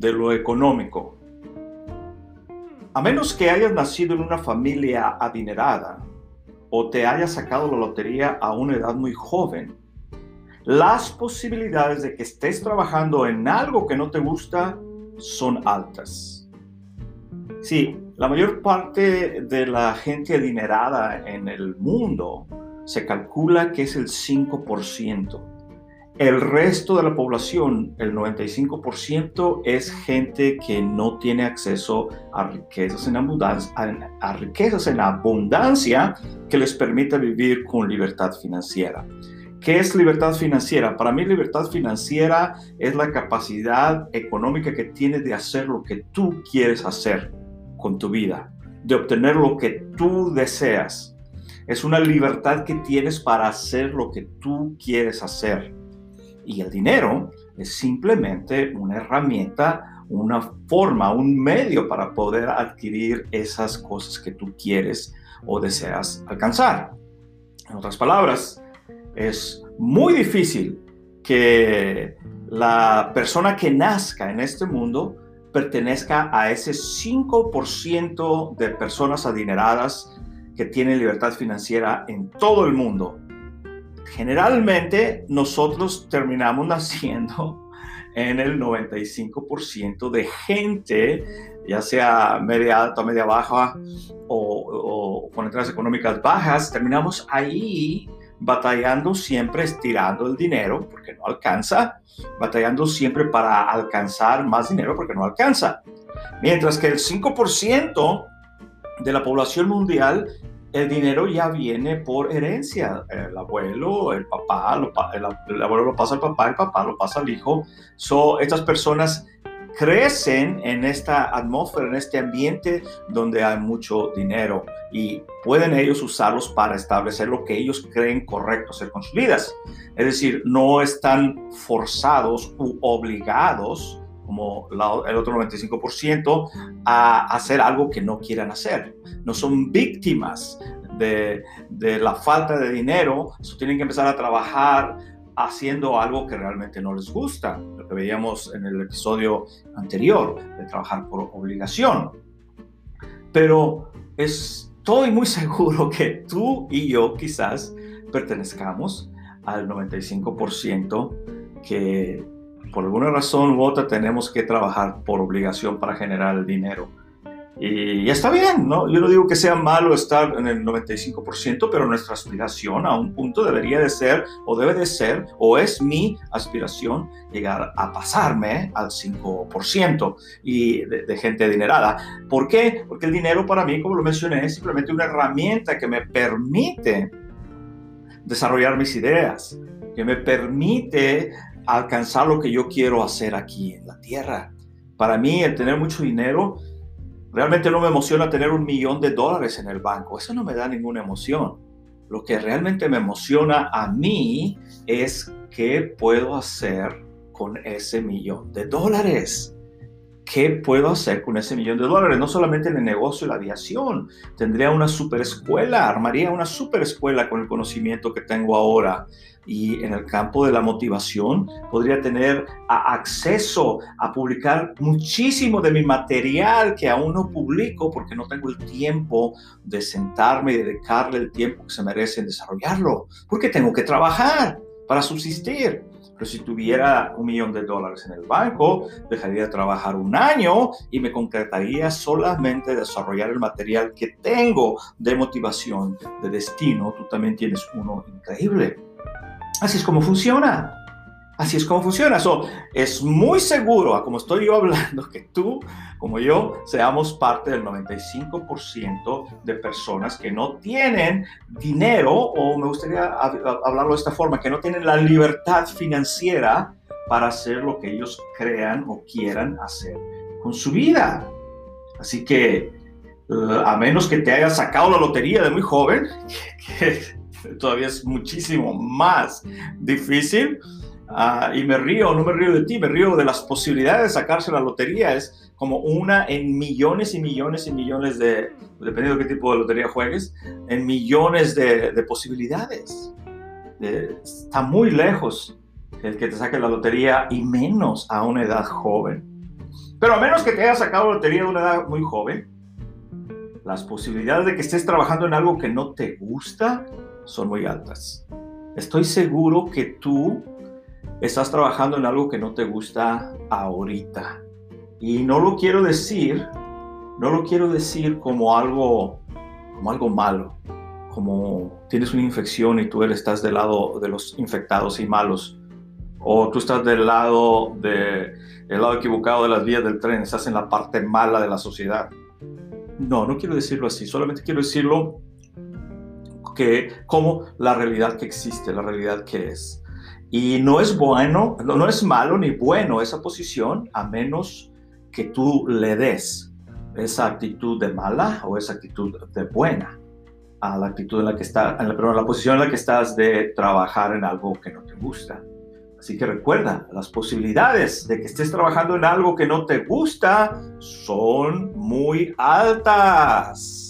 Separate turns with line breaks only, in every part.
De lo económico. A menos que hayas nacido en una familia adinerada o te hayas sacado la lotería a una edad muy joven, las posibilidades de que estés trabajando en algo que no te gusta son altas. Sí, la mayor parte de la gente adinerada en el mundo se calcula que es el 5%. El resto de la población, el 95%, es gente que no tiene acceso a riquezas en abundancia, a, riquezas en abundancia que les permita vivir con libertad financiera. ¿Qué es libertad financiera? Para mí libertad financiera es la capacidad económica que tienes de hacer lo que tú quieres hacer con tu vida, de obtener lo que tú deseas. Es una libertad que tienes para hacer lo que tú quieres hacer. Y el dinero es simplemente una herramienta, una forma, un medio para poder adquirir esas cosas que tú quieres o deseas alcanzar. En otras palabras, es muy difícil que la persona que nazca en este mundo pertenezca a ese 5% de personas adineradas que tienen libertad financiera en todo el mundo generalmente nosotros terminamos naciendo en el 95% de gente, ya sea media alta, media baja o, o con entradas económicas bajas, terminamos ahí batallando siempre estirando el dinero porque no alcanza, batallando siempre para alcanzar más dinero porque no alcanza. Mientras que el 5% de la población mundial el dinero ya viene por herencia. El abuelo, el papá, el, abuelo lo pasa al papá, el papá lo pasa al hijo. So, estas personas crecen en esta atmósfera, en este ambiente donde hay mucho dinero y pueden ellos usarlos para establecer lo que ellos creen correcto hacer con sus vidas. Es decir, no están forzados u obligados como el otro 95%, a hacer algo que no quieran hacer. No son víctimas de, la falta de dinero, tienen que empezar a trabajar haciendo algo que realmente no les gusta, lo que veíamos en el episodio anterior, de trabajar por obligación. Pero estoy muy seguro que tú y yo quizás pertenezcamos al 95% que por alguna razón u otra tenemos que trabajar por obligación para generar el dinero. Y está bien, ¿no? Yo no digo que sea malo estar en el 95%, pero nuestra aspiración a un punto debería de ser, o debe de ser, o es mi aspiración, llegar a pasarme al 5% y de, de gente adinerada. ¿Por qué? Porque el dinero para mí, como lo mencioné, es simplemente una herramienta que me permite desarrollar mis ideas, que me permite alcanzar lo que yo quiero hacer aquí en la tierra. Para mí, el tener mucho dinero, realmente no me emociona tener un millón de dólares en el banco. Eso no me da ninguna emoción. Lo que realmente me emociona a mí es qué puedo hacer con ese millón de dólares. ¿Qué puedo hacer con ese millón de dólares? No solamente en el negocio de la aviación. Tendría una super escuela, armaría una super escuela con el conocimiento que tengo ahora. Y en el campo de la motivación podría tener acceso a publicar muchísimo de mi material que aún no publico porque no tengo el tiempo de sentarme y dedicarle el tiempo que se merece en desarrollarlo. Porque tengo que trabajar para subsistir. Pero si tuviera un millón de dólares en el banco, dejaría de trabajar un año y me concretaría solamente desarrollar el material que tengo de motivación, de destino. Tú también tienes uno increíble. Así es como funciona. Así es como funciona. So, es muy seguro, como estoy yo hablando, que tú, como yo, seamos parte del 95% de personas que no tienen dinero, o me gustaría hablarlo de esta forma, que no tienen la libertad financiera para hacer lo que ellos crean o quieran hacer con su vida. Así que, eh, a menos que te hayas sacado la lotería de muy joven, que todavía es muchísimo más difícil, Ah, y me río, no me río de ti, me río de las posibilidades de sacarse la lotería. Es como una en millones y millones y millones de, dependiendo de qué tipo de lotería juegues, en millones de, posibilidades. está muy lejos el que te saque la lotería y menos a una edad joven. Pero a menos que te hayas sacado la lotería a una edad muy joven, las posibilidades de que estés trabajando en algo que no te gusta son muy altas. Estoy seguro que tú estás trabajando en algo que no te gusta ahorita. Y no lo quiero decir, no lo quiero decir como algo, como algo malo, como tienes una infección y tú estás del lado de los infectados y malos, o tú estás del lado de el lado equivocado de las vías del tren, estás en la parte mala de la sociedad. No, no quiero decirlo así, solamente quiero decirlo que como la realidad que existe, la realidad que es. Y no es bueno, no, es malo ni bueno esa posición a menos que tú le des esa actitud de mala o esa actitud de buena a la actitud en la que está, en perdón, la posición en la que estás de trabajar en algo que no te gusta. Así que recuerda, las posibilidades de que estés trabajando en algo que no te gusta son muy altas.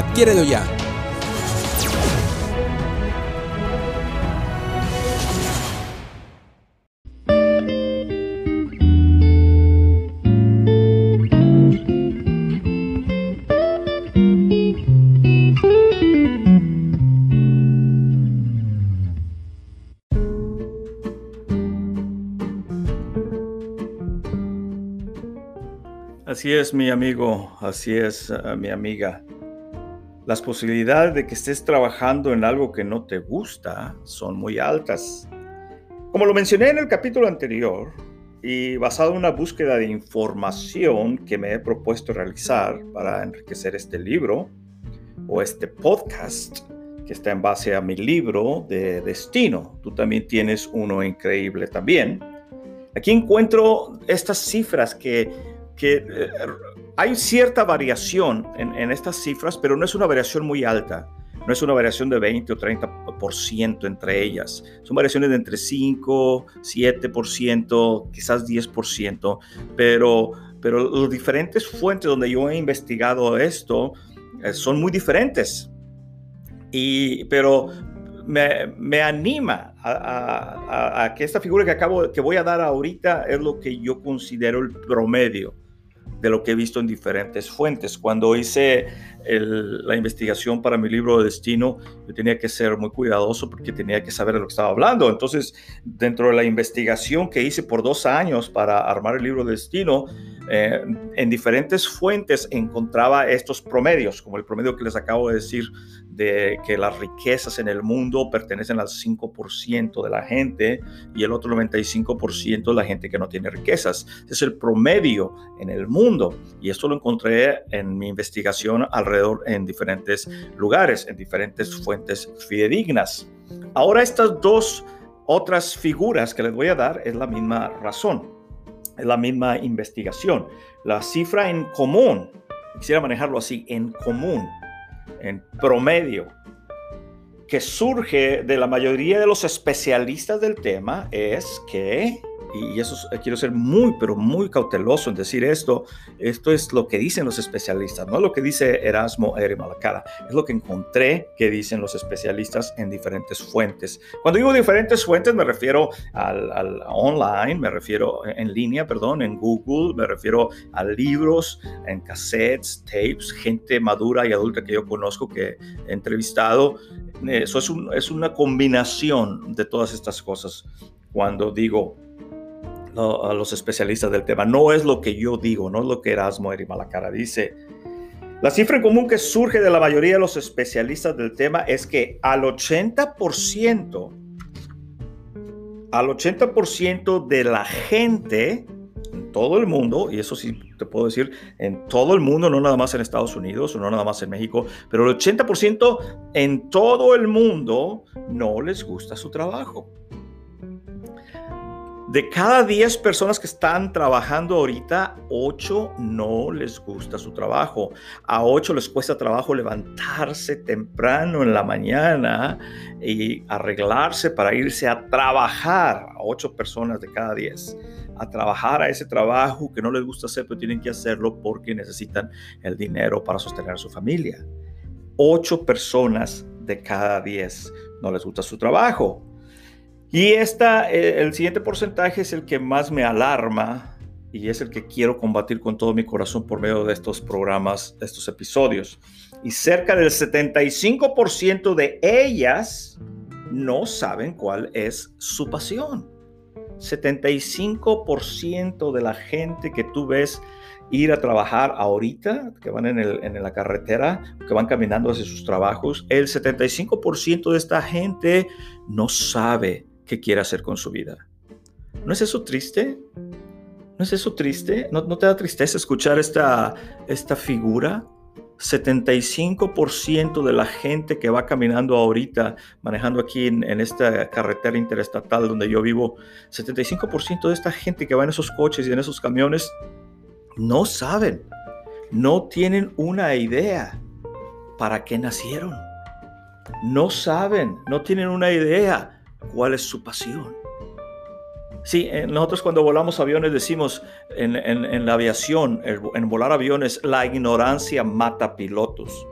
Adquiérelo ya.
Así es, mi amigo, así es, eh, mi amiga. Las posibilidades de que estés trabajando en algo que no te gusta son muy altas. Como lo mencioné en el capítulo anterior, y basado en una búsqueda de información que me he propuesto realizar para enriquecer este libro o este podcast, que está en base a mi libro de destino. Tú también tienes uno increíble también. Aquí encuentro estas cifras que que eh, hay cierta variación en, estas cifras, pero no es una variación muy alta. No es una variación de 20 o 30% entre ellas. Son variaciones de entre 5, 7%, quizás 10%, pero, pero las diferentes fuentes donde yo he investigado esto eh, son muy diferentes. Y, pero me, anima a, a, que esta figura que acabo que voy a dar ahorita es lo que yo considero el promedio de lo que he visto en diferentes fuentes. Cuando hice la investigación para mi libro de destino, yo tenía que ser muy cuidadoso porque tenía que saber de lo que estaba hablando. Entonces, dentro de la investigación que hice por dos años para armar el libro de destino, eh, en diferentes fuentes encontraba estos promedios, como el promedio que les acabo de decir de que las riquezas en el mundo pertenecen al 5% de la gente y el otro 95% de la gente que no tiene riquezas. Es el promedio en el mundo y esto lo encontré en mi investigación alrededor en diferentes lugares, en diferentes fuentes fidedignas. Ahora estas dos otras figuras que les voy a dar es la misma razón, la misma investigación. La cifra en común, quisiera manejarlo así, en común en promedio, que surge de la mayoría de los especialistas del tema es que y eso eh, quiero ser muy, pero muy cauteloso en decir esto, esto es lo que dicen los especialistas, no lo que dice Erasmo Eri Malacara, es lo que encontré que dicen los especialistas en diferentes fuentes. Cuando digo diferentes fuentes me refiero al, al online, me refiero en línea, perdón, en Google, me refiero a libros, en cassettes, tapes, gente madura y adulta que yo conozco que he entrevistado. Eso es, un, es una combinación de todas estas cosas cuando digo a los especialistas del tema. No es lo que yo digo, no es lo que Erasmo Eri Malacara dice. La cifra en común que surge de la mayoría de los especialistas del tema es que al 80%, al 80% de la gente en todo el mundo, y eso sí te puedo decir, en todo el mundo, no nada más en Estados Unidos o no nada más en México, pero el 80% en todo el mundo no les gusta su trabajo. De cada 10 personas que están trabajando ahorita, 8 no les gusta su trabajo. A 8 les cuesta trabajo levantarse temprano en la mañana y arreglarse para irse a trabajar. A 8 personas de cada 10 a trabajar a ese trabajo que no les gusta hacer, pero tienen que hacerlo porque necesitan el dinero para sostener a su familia. 8 personas de cada 10 no les gusta su trabajo. Y esta, eh, el siguiente porcentaje es el que más me alarma y es el que quiero combatir con todo mi corazón por medio de estos programas, de estos episodios. Y cerca del 75% de ellas no saben cuál es su pasión. 75% de la gente que tú ves ir a trabajar ahorita, que van en, en, la carretera, que van caminando hacia sus trabajos, el 75% de esta gente no sabe qué quiere hacer con su vida. ¿No es eso triste? ¿No es eso triste? ¿No, no te da tristeza escuchar esta, esta figura? 75% de la gente que va caminando ahorita, manejando aquí en, en, esta carretera interestatal donde yo vivo, 75% de esta gente que va en esos coches y en esos camiones no saben, no tienen una idea para qué nacieron. No saben, no tienen una idea cuál es su pasión. Sí, eh, nosotros cuando volamos aviones decimos en, la aviación, en volar aviones, la ignorancia mata pilotos.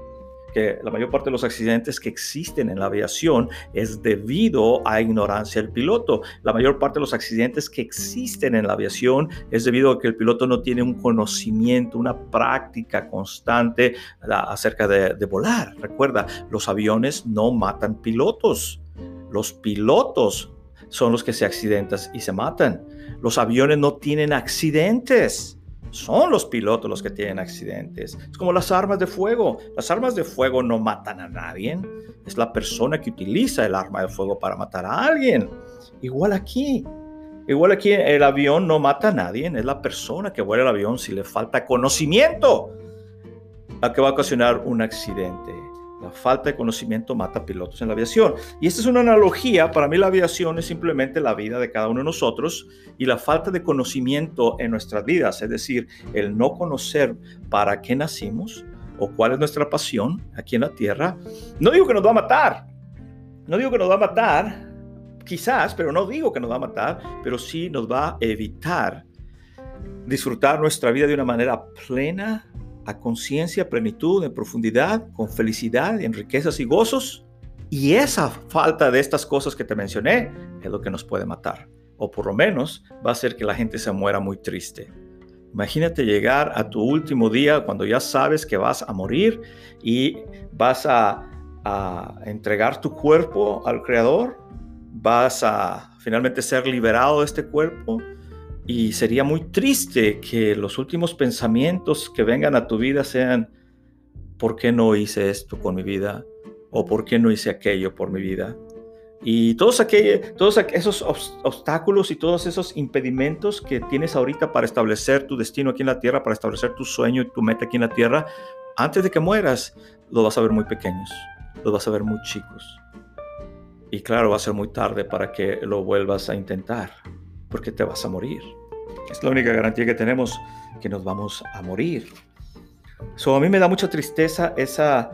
Que la mayor parte de los accidentes que existen en la aviación es debido a ignorancia del piloto. La mayor parte de los accidentes que existen en la aviación es debido a que el piloto no tiene un conocimiento, una práctica constante acerca de, de volar. Recuerda, los aviones no matan pilotos los pilotos son los que se accidentan y se matan. Los aviones no tienen accidentes. Son los pilotos los que tienen accidentes. Es como las armas de fuego. Las armas de fuego no matan a nadie. Es la persona que utiliza el arma de fuego para matar a alguien. Igual aquí. Igual aquí el avión no mata a nadie. Es la persona que vuela el avión si le falta conocimiento a que va a ocasionar un accidente. La falta de conocimiento mata pilotos en la aviación. Y esta es una analogía. Para mí la aviación es simplemente la vida de cada uno de nosotros y la falta de conocimiento en nuestras vidas. Es decir, el no conocer para qué nacimos o cuál es nuestra pasión aquí en la tierra. No digo que nos va a matar. No digo que nos va a matar. Quizás, pero no digo que nos va a matar. Pero sí nos va a evitar disfrutar nuestra vida de una manera plena a conciencia, plenitud, en profundidad, con felicidad, en riquezas y gozos. Y esa falta de estas cosas que te mencioné es lo que nos puede matar. O por lo menos va a hacer que la gente se muera muy triste. Imagínate llegar a tu último día cuando ya sabes que vas a morir y vas a, a entregar tu cuerpo al Creador. Vas a finalmente ser liberado de este cuerpo y sería muy triste que los últimos pensamientos que vengan a tu vida sean, ¿por qué no hice esto con mi vida? ¿O por qué no hice aquello por mi vida? Y todos, aquellos, todos esos obstáculos y todos esos impedimentos que tienes ahorita para establecer tu destino aquí en la tierra, para establecer tu sueño y tu meta aquí en la tierra, antes de que mueras, los vas a ver muy pequeños, los vas a ver muy chicos. Y claro, va a ser muy tarde para que lo vuelvas a intentar, porque te vas a morir. Es la única garantía que tenemos que nos vamos a morir. So, a mí me da mucha tristeza esa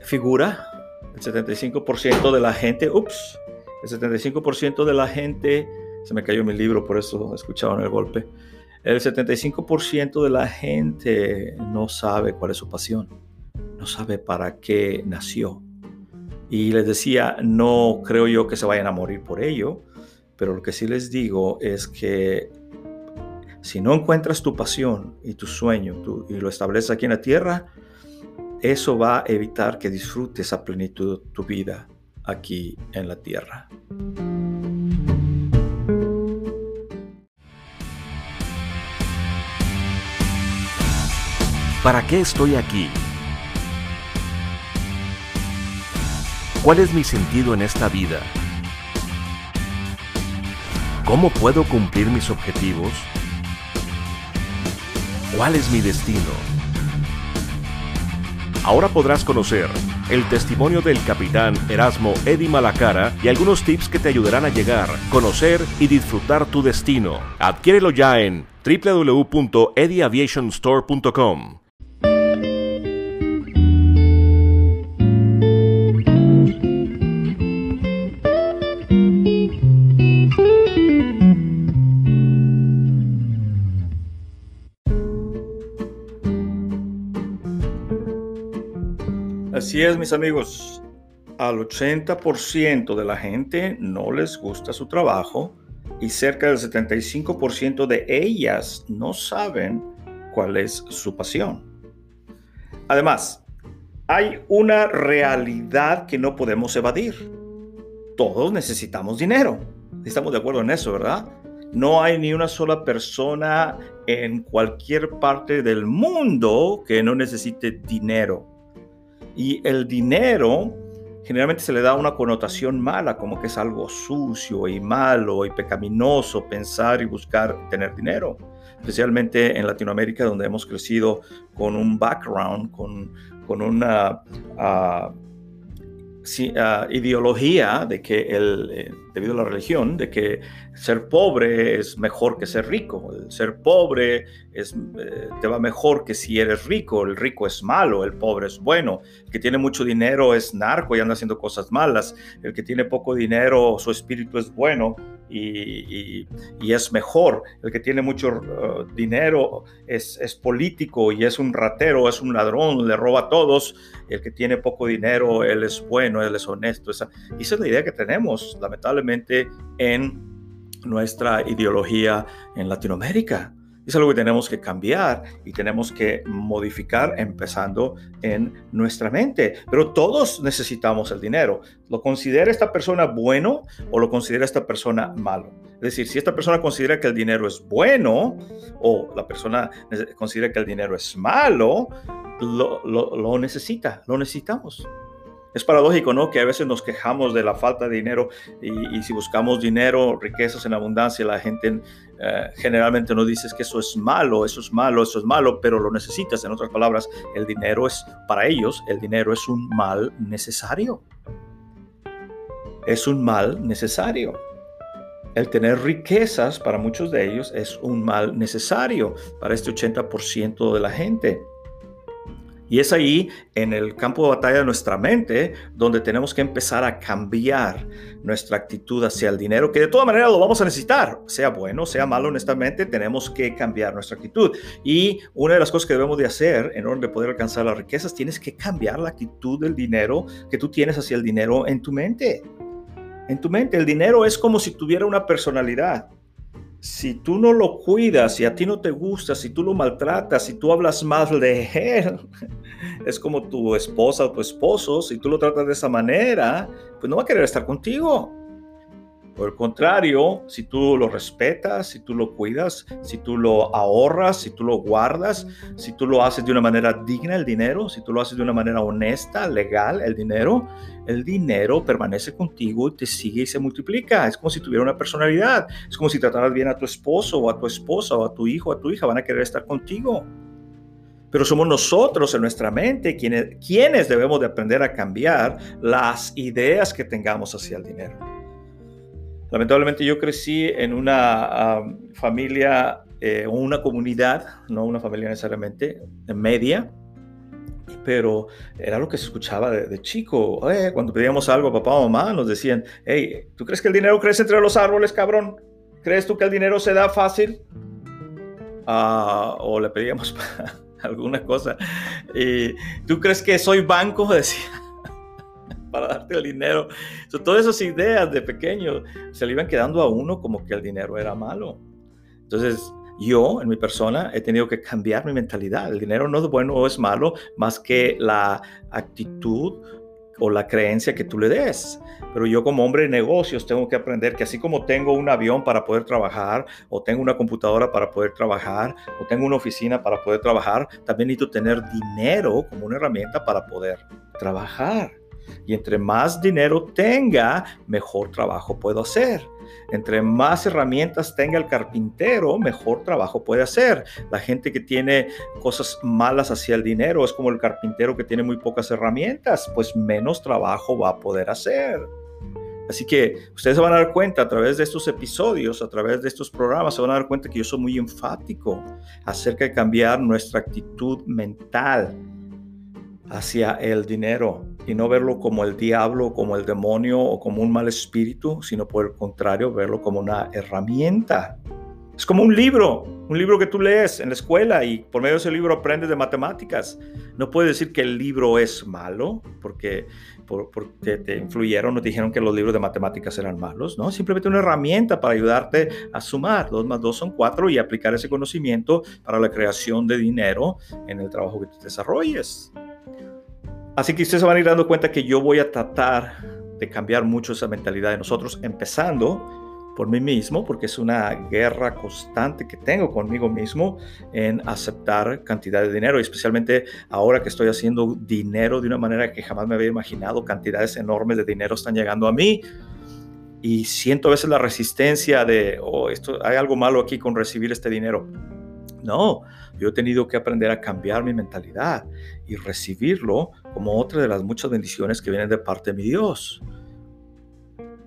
figura. El 75% de la gente, ups, el 75% de la gente Se me cayó mi libro, por eso escucharon el golpe. El 75% de la gente no sabe cuál es su pasión, no sabe para qué nació. Y les decía, no creo yo que se vayan a morir por ello, pero lo que sí les digo es que si no encuentras tu pasión y tu sueño y lo estableces aquí en la tierra, eso va a evitar que disfrutes a plenitud tu vida aquí en la tierra.
¿Para qué estoy aquí? ¿Cuál es mi sentido en esta vida? ¿Cómo puedo cumplir mis objetivos? ¿Cuál es mi destino? Ahora podrás conocer el testimonio del capitán Erasmo Eddy Malacara y algunos tips que te ayudarán a llegar, conocer y disfrutar tu destino. Adquiérelo ya en www.edyaviationstore.com.
Así es, mis amigos. Al 80% de la gente no les gusta su trabajo y cerca del 75% de ellas no saben cuál es su pasión. Además, hay una realidad que no podemos evadir. Todos necesitamos dinero. Estamos de acuerdo en eso, ¿verdad? No hay ni una sola persona en cualquier parte del mundo que no necesite dinero. Y el dinero generalmente se le da una connotación mala, como que es algo sucio y malo y pecaminoso pensar y buscar tener dinero, especialmente en Latinoamérica donde hemos crecido con un background, con, con una ah, ideología de que el, eh, debido a la religión, de que ser pobre es mejor que ser rico. Ser pobre es, eh, te va mejor que si eres rico. El rico es malo, el pobre es bueno. El que tiene mucho dinero es narco y anda haciendo cosas malas. El que tiene poco dinero, su espíritu es bueno y, es mejor. El que tiene mucho uh, dinero es, es, político y es un ratero, es un ladrón, le roba a todos. El que tiene poco dinero, él es bueno, él es honesto. Esa, esa es la idea que tenemos, lamentablemente, en nuestra ideología en Latinoamérica. Es algo que tenemos que cambiar y tenemos que modificar empezando en nuestra mente. Pero todos necesitamos el dinero. ¿Lo considera esta persona bueno o lo considera esta persona malo? Es decir, si esta persona considera que el dinero es bueno o la persona considera que el dinero es malo, lo, lo necesita, lo necesitamos. Es paradójico, ¿no? Que a veces nos quejamos de la falta de dinero y, si buscamos dinero, riquezas en abundancia, la gente eh, generalmente nos dice que eso es malo, eso es malo, eso es malo, pero lo necesitas. En otras palabras, el dinero es, para ellos, el dinero es un mal necesario. Es un mal necesario. El tener riquezas para muchos de ellos es un mal necesario para este 80% de la gente. Y es ahí, en el campo de batalla de nuestra mente, donde tenemos que empezar a cambiar nuestra actitud hacia el dinero, que de todas maneras lo vamos a necesitar, sea bueno, sea malo, honestamente, tenemos que cambiar nuestra actitud. Y una de las cosas que debemos de hacer en orden de poder alcanzar las riquezas, tienes que cambiar la actitud del dinero que tú tienes hacia el dinero en tu mente. En tu mente, el dinero es como si tuviera una personalidad si tú no lo cuidas, si a ti no te gusta, si tú lo maltratas, si tú hablas mal de él, es como tu esposa o tu esposo, si tú lo tratas de esa manera, pues no va a querer estar contigo. Por el contrario, si tú lo respetas, si tú lo cuidas, si tú lo ahorras, si tú lo guardas, si tú lo haces de una manera digna el dinero, si tú lo haces de una manera honesta, legal el dinero, el dinero permanece contigo y te sigue y se multiplica. Es como si tuviera una personalidad. Es como si trataras bien a tu esposo o a tu esposa o a tu hijo o a tu hija. Van a querer estar contigo. Pero somos nosotros en nuestra mente quienes, debemos de aprender a cambiar las ideas que tengamos hacia el dinero. Lamentablemente yo crecí en una familia eh, una comunidad, no una familia necesariamente, media, pero era lo que se escuchaba de, chico. cuando pedíamos algo papá o mamá, nos decían, hey, ¿tú crees que el dinero crece entre los árboles, cabrón? ¿Crees tú que el dinero se da fácil? Ah, o le pedíamos alguna cosa. Y, ¿Tú crees que soy banco? Decía, para darte el dinero. todas esas ideas de pequeño se le iban quedando a uno como que el dinero era malo. Entonces, yo, en mi persona, he tenido que cambiar mi mentalidad. El dinero no es bueno o es malo, más que la actitud o la creencia que tú le des. Pero yo como hombre de negocios tengo que aprender que así como tengo un avión para poder trabajar, o tengo una computadora para poder trabajar, o tengo una oficina para poder trabajar, también necesito tener dinero como una herramienta para poder trabajar. Y entre más dinero tenga, mejor trabajo puedo hacer. Entre más herramientas tenga el carpintero, mejor trabajo puede hacer. La gente que tiene cosas malas hacia el dinero es como el carpintero que tiene muy pocas herramientas, pues menos trabajo va a poder hacer. Así que ustedes se van a dar cuenta a través de estos episodios, a través de estos programas, se van a dar cuenta que yo soy muy enfático acerca de cambiar nuestra actitud mental hacia el dinero y no verlo como el diablo, como el demonio o como un mal espíritu, sino por el contrario, verlo como una herramienta. Es como un libro, un libro que tú lees en la escuela y por medio de ese libro aprendes de matemáticas. No puedes decir que el libro es malo porque, porque te influyeron o te dijeron que los libros de matemáticas eran malos, ¿no? Simplemente una herramienta para ayudarte a sumar. Dos más dos son cuatro y aplicar ese conocimiento para la creación de dinero en el trabajo que tú desarrolles. Así que ustedes se van a ir dando cuenta que yo voy a tratar de cambiar mucho esa mentalidad de nosotros, empezando por mí mismo, porque es una guerra constante que tengo conmigo mismo en aceptar cantidad de dinero, y especialmente ahora que estoy haciendo dinero de una manera que jamás me había imaginado, cantidades enormes de dinero están llegando a mí. Y siento a veces la resistencia de, oh, esto, hay algo malo aquí con recibir este dinero. No, yo he tenido que aprender a cambiar mi mentalidad y recibirlo como otra de las muchas bendiciones que vienen de parte de mi Dios.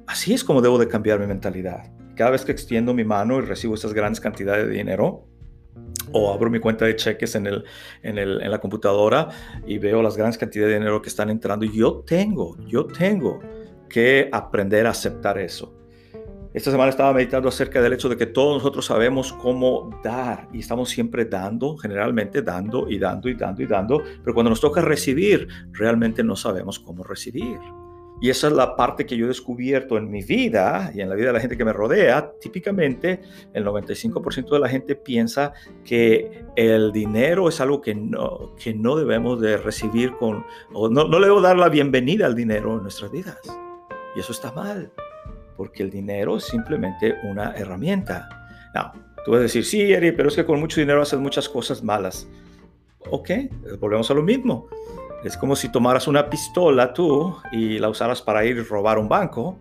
Así es como debo de cambiar mi mentalidad. Cada vez que extiendo mi mano y recibo esas grandes cantidades de dinero, o abro mi cuenta de cheques en, el, en, el, en la computadora y veo las grandes cantidades de dinero que están entrando, yo tengo, yo tengo que aprender a aceptar eso. Esta semana estaba meditando acerca del hecho de que todos nosotros sabemos cómo dar y estamos siempre dando, generalmente dando y dando y dando y dando, pero cuando nos toca recibir, realmente no sabemos cómo recibir. Y esa es la parte que yo he descubierto en mi vida y en la vida de la gente que me rodea. Típicamente, el 95% de la gente piensa que el dinero es algo que no, que no debemos de recibir con, o no, no le debo dar la bienvenida al dinero en nuestras vidas. Y eso está mal porque el dinero es simplemente una herramienta. No, tú vas a decir, sí, Eri, pero es que con mucho dinero haces muchas cosas malas. Ok, volvemos a lo mismo. Es como si tomaras una pistola tú y la usaras para ir a robar un banco,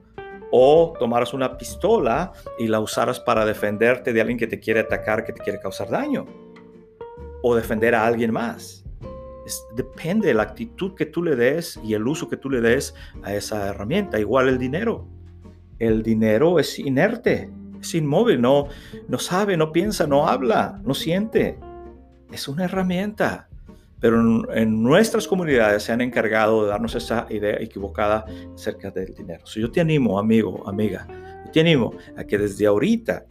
o tomaras una pistola y la usaras para defenderte de alguien que te quiere atacar, que te quiere causar daño, o defender a alguien más. depende de la actitud que tú le des y el uso que tú le des a esa herramienta. Igual el dinero el dinero es inerte, es inmóvil, no, no sabe, no piensa, no habla, no siente. Es una herramienta. Pero en, nuestras comunidades se han encargado de darnos esa idea equivocada acerca del dinero. yo te animo, amigo, amiga, te animo a que desde ahorita,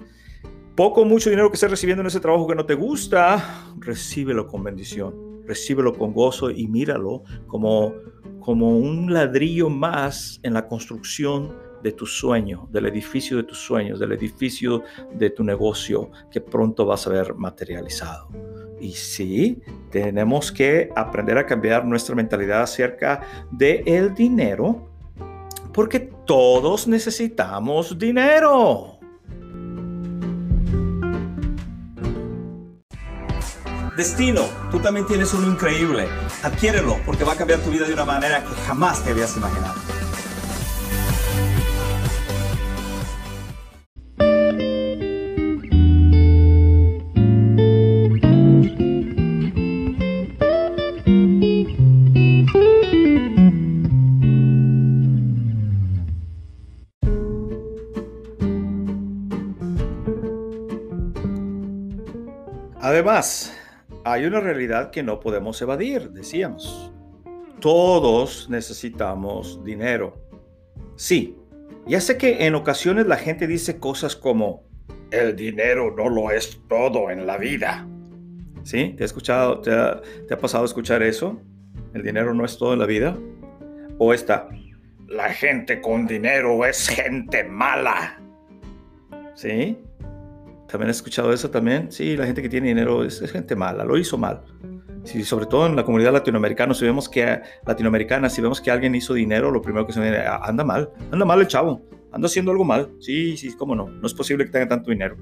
poco o mucho dinero que estés recibiendo en ese trabajo que no te gusta, recíbelo con bendición, recíbelo con gozo y míralo como, como un ladrillo más en la construcción de tu sueño, del edificio de tus sueños, del edificio de tu negocio que pronto vas a ver materializado. Y sí, tenemos que aprender a cambiar nuestra mentalidad acerca del el dinero, porque todos necesitamos dinero. Destino, tú también tienes uno increíble. Adquiérelo porque va a cambiar tu vida de una manera que jamás te habías imaginado. Además, hay una realidad que no podemos evadir, decíamos. Todos necesitamos dinero. Sí, ya sé que en ocasiones la gente dice cosas como, el dinero no lo es todo en la vida. ¿Sí? ¿Te ha escuchado, te ha, pasado escuchar eso? ¿El dinero no es todo en la vida? ¿O esta? La gente con dinero es gente mala. ¿Sí? ¿También has escuchado eso también? Sí, la gente que tiene dinero es, gente mala, lo hizo mal. Sí, sobre todo en la comunidad latinoamericana, si vemos que latinoamericana, si vemos que alguien hizo dinero, lo primero que se ve, ah, anda mal, anda mal el chavo, anda haciendo algo mal. Sí, sí, cómo no, no es posible que tenga tanto dinero.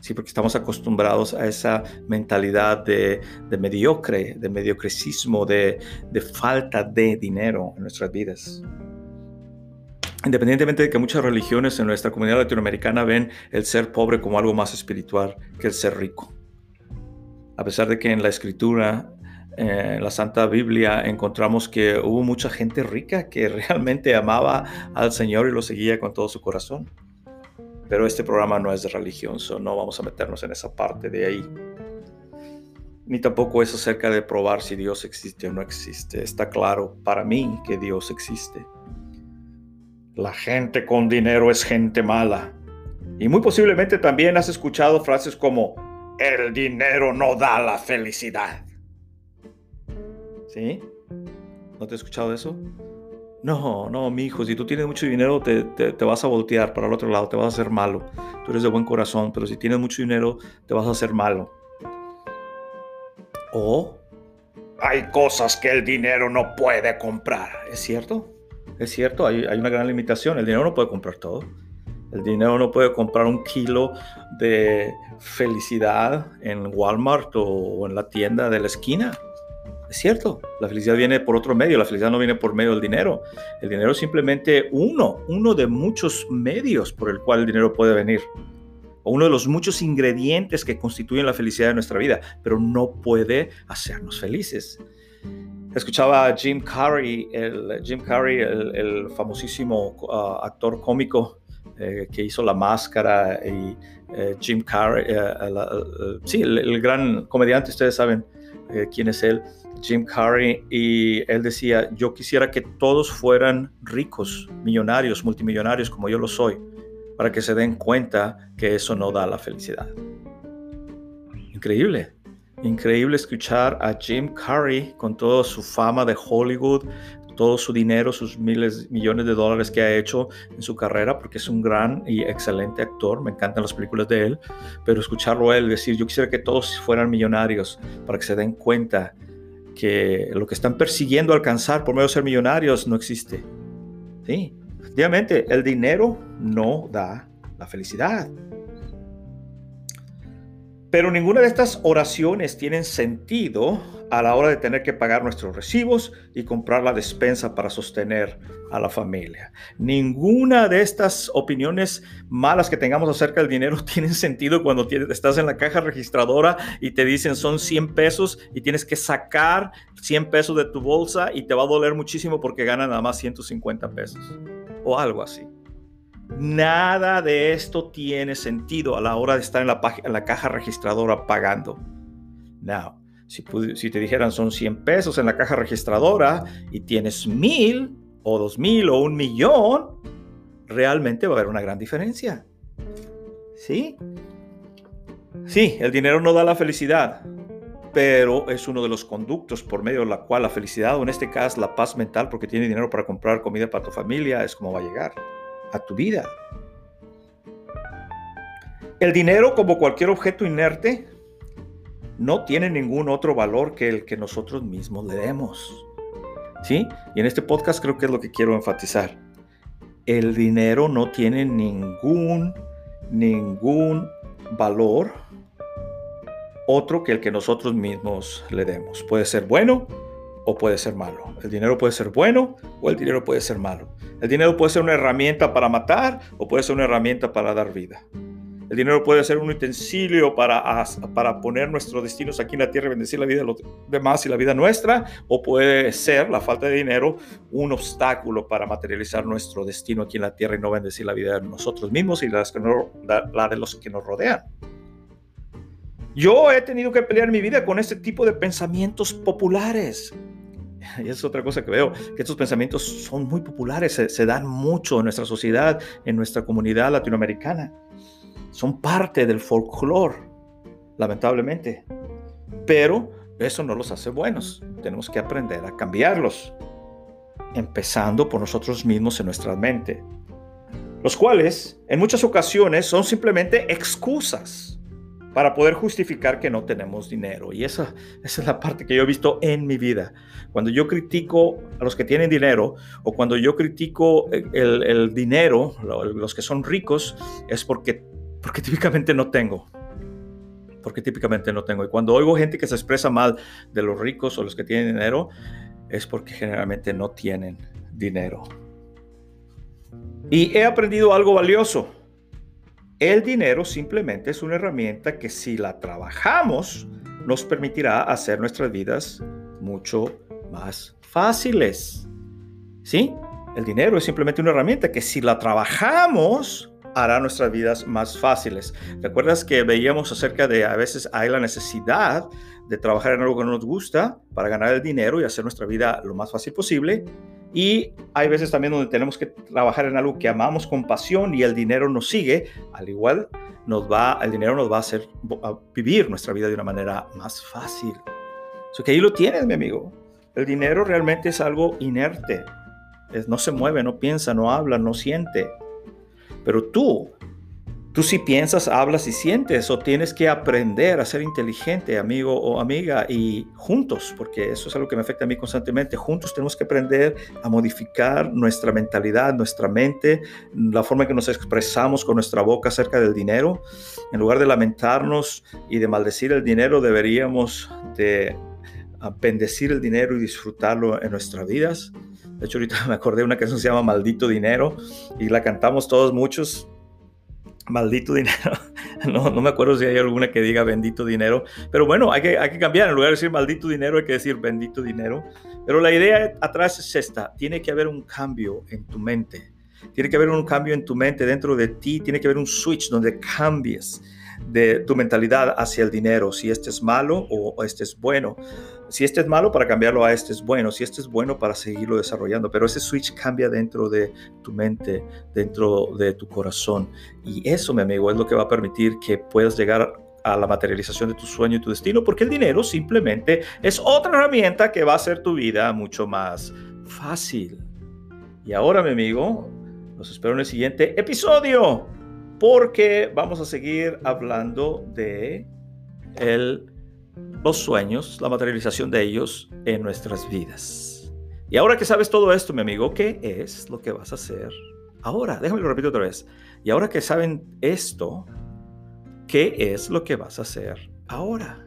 Sí, porque estamos acostumbrados a esa mentalidad de, mediocre, de mediocrecismo, de, de falta de dinero en nuestras vidas. Independientemente de que muchas religiones en nuestra comunidad latinoamericana ven el ser pobre como algo más espiritual que el ser rico. A pesar de que en la escritura, eh, en la Santa Biblia, encontramos que hubo mucha gente rica que realmente amaba al Señor y lo seguía con todo su corazón. Pero este programa no es de religión, so no vamos a meternos en esa parte de ahí. Ni tampoco es acerca de probar si Dios existe o no existe. Está claro para mí que Dios existe. La gente con dinero es gente mala. Y muy posiblemente también has escuchado frases como, el dinero no da la felicidad. ¿Sí? ¿No te has escuchado eso? No, no, mi hijo, si tú tienes mucho dinero te, te, vas a voltear para el otro lado, te vas a hacer malo. Tú eres de buen corazón, pero si tienes mucho dinero te vas a hacer malo. O hay cosas que el dinero no puede comprar. ¿Es cierto? Es cierto, hay, una gran limitación. El dinero no puede comprar todo. El dinero no puede comprar un kilo de felicidad en Walmart o en la tienda de la esquina. Es cierto, la felicidad viene por otro medio, la felicidad no viene por medio del dinero. El dinero es simplemente uno, uno de muchos medios por el cual el dinero puede venir. O uno de los muchos ingredientes que constituyen la felicidad de nuestra vida, pero no puede hacernos felices. Escuchaba a Jim Carrey, el, Jim Carrey, el, famosísimo uh, actor cómico eh, que hizo La Máscara y eh, Jim Carrey, eh, sí, el, gran comediante, ustedes saben quién es él. Jim Carrey y él decía, yo quisiera que todos fueran ricos, millonarios, multimillonarios como yo lo soy, para que se den cuenta que eso no da la felicidad. Increíble, increíble escuchar a Jim Carrey con toda su fama de Hollywood, todo su dinero, sus miles, millones de dólares que ha hecho en su carrera, porque es un gran y excelente actor, me encantan las películas de él, pero escucharlo a él decir, yo quisiera que todos fueran millonarios para que se den cuenta que lo que están persiguiendo alcanzar por medio de ser millonarios no existe. Sí, efectivamente, el dinero no da la felicidad. Pero ninguna de estas oraciones tienen sentido a la hora de tener que pagar nuestros recibos y comprar la despensa para sostener a la familia. Ninguna de estas opiniones malas que tengamos acerca del dinero tienen sentido cuando estás en la caja registradora y te dicen son 100 pesos y tienes que sacar 100 pesos de tu bolsa y te va a doler muchísimo porque ganan nada más 150 pesos o algo así. Nada de esto tiene sentido a la hora de estar en la, caja registradora pagando. Now, si, te dijeran son 100 pesos en la caja registradora y tienes mil o dos mil o un millón, realmente va a haber una gran diferencia. ¿Sí? Sí, el dinero no da la felicidad, pero es uno de los conductos por medio de la cual la felicidad, o en este caso la paz mental, porque tiene dinero para comprar comida para tu familia, es como va a llegar a tu vida. El dinero, como cualquier objeto inerte, no tiene ningún otro valor que el que nosotros mismos le demos. ¿Sí? Y en este podcast creo que es lo que quiero enfatizar. El dinero no tiene ningún, ningún valor otro que el que nosotros mismos le demos. Puede ser bueno o puede ser malo. El dinero puede ser bueno o el dinero puede ser malo. El dinero puede ser una herramienta para matar o puede ser una herramienta para dar vida. El dinero puede ser un utensilio para, para poner nuestros destinos aquí en la tierra y bendecir la vida de los demás y la vida nuestra, o puede ser la falta de dinero un obstáculo para materializar nuestro destino aquí en la tierra y no bendecir la vida de nosotros mismos y la, la de los que nos rodean. Yo he tenido que pelear mi vida con este tipo de pensamientos populares. Y es otra cosa que veo, que estos pensamientos son muy populares, se dan mucho en nuestra sociedad, en nuestra comunidad latinoamericana. son parte del folclore, lamentablemente. Pero eso no los hace buenos. Tenemos que aprender a cambiarlos, empezando por nosotros mismos en nuestra mente, los cuales en muchas ocasiones son simplemente excusas para poder justificar que no tenemos dinero. Y esa, es la parte que yo he visto en mi vida. Cuando yo critico a los que tienen dinero o cuando yo critico el, el dinero, los que son ricos, es porque, porque típicamente no tengo. Porque típicamente no tengo. Y cuando oigo gente que se expresa mal de los ricos o los que tienen dinero, es porque generalmente no tienen dinero. Y he aprendido algo valioso el dinero simplemente es una herramienta que si la trabajamos nos permitirá hacer nuestras vidas mucho más fáciles. ¿Sí? El dinero es simplemente una herramienta que si la trabajamos hará nuestras vidas más fáciles. ¿Recuerdas que veíamos acerca de a veces hay la necesidad de trabajar en algo que no nos gusta para ganar el dinero y hacer nuestra vida lo más fácil posible? Y hay veces también donde tenemos que trabajar en algo que amamos con pasión y el dinero nos sigue, al igual nos va, el dinero nos va a hacer vivir nuestra vida de una manera más fácil. Eso que ahí lo tienes, mi amigo. El dinero realmente es algo inerte. Es, no se mueve, no piensa, no habla, no siente. Pero tú Tú si piensas, hablas y sientes o tienes que aprender a ser inteligente, amigo o amiga, y juntos, porque eso es algo que me afecta a mí constantemente, juntos tenemos que aprender a modificar nuestra mentalidad, nuestra mente, la forma en que nos expresamos con nuestra boca acerca del dinero. En lugar de lamentarnos y de maldecir el dinero, deberíamos de bendecir el dinero y disfrutarlo en nuestras vidas. De hecho, ahorita me acordé de una canción que se llama Maldito Dinero y la cantamos todos muchos maldito dinero. No, no me acuerdo si hay alguna que diga bendito dinero, pero bueno, hay que, hay que cambiar. En lugar de decir maldito dinero, hay que decir bendito dinero. Pero la idea atrás es esta, tiene que haber un cambio en tu mente. Tiene que haber un cambio en tu mente dentro de ti, tiene que haber un switch donde cambies de tu mentalidad hacia el dinero, si este es malo o este es bueno. Si este es malo, para cambiarlo a este es bueno. Si este es bueno, para seguirlo desarrollando. Pero ese switch cambia dentro de tu mente, dentro de tu corazón. Y eso, mi amigo, es lo que va a permitir que puedas llegar a la materialización de tu sueño y tu destino, porque el dinero simplemente es otra herramienta que va a hacer tu vida mucho más fácil. Y ahora, mi amigo, los espero en el siguiente episodio porque vamos a seguir hablando de el, los sueños, la materialización de ellos en nuestras vidas. Y ahora que sabes todo esto, mi amigo, ¿qué es lo que vas a hacer ahora? Déjame lo repito otra vez. Y ahora que saben esto, ¿qué es lo que vas a hacer ahora?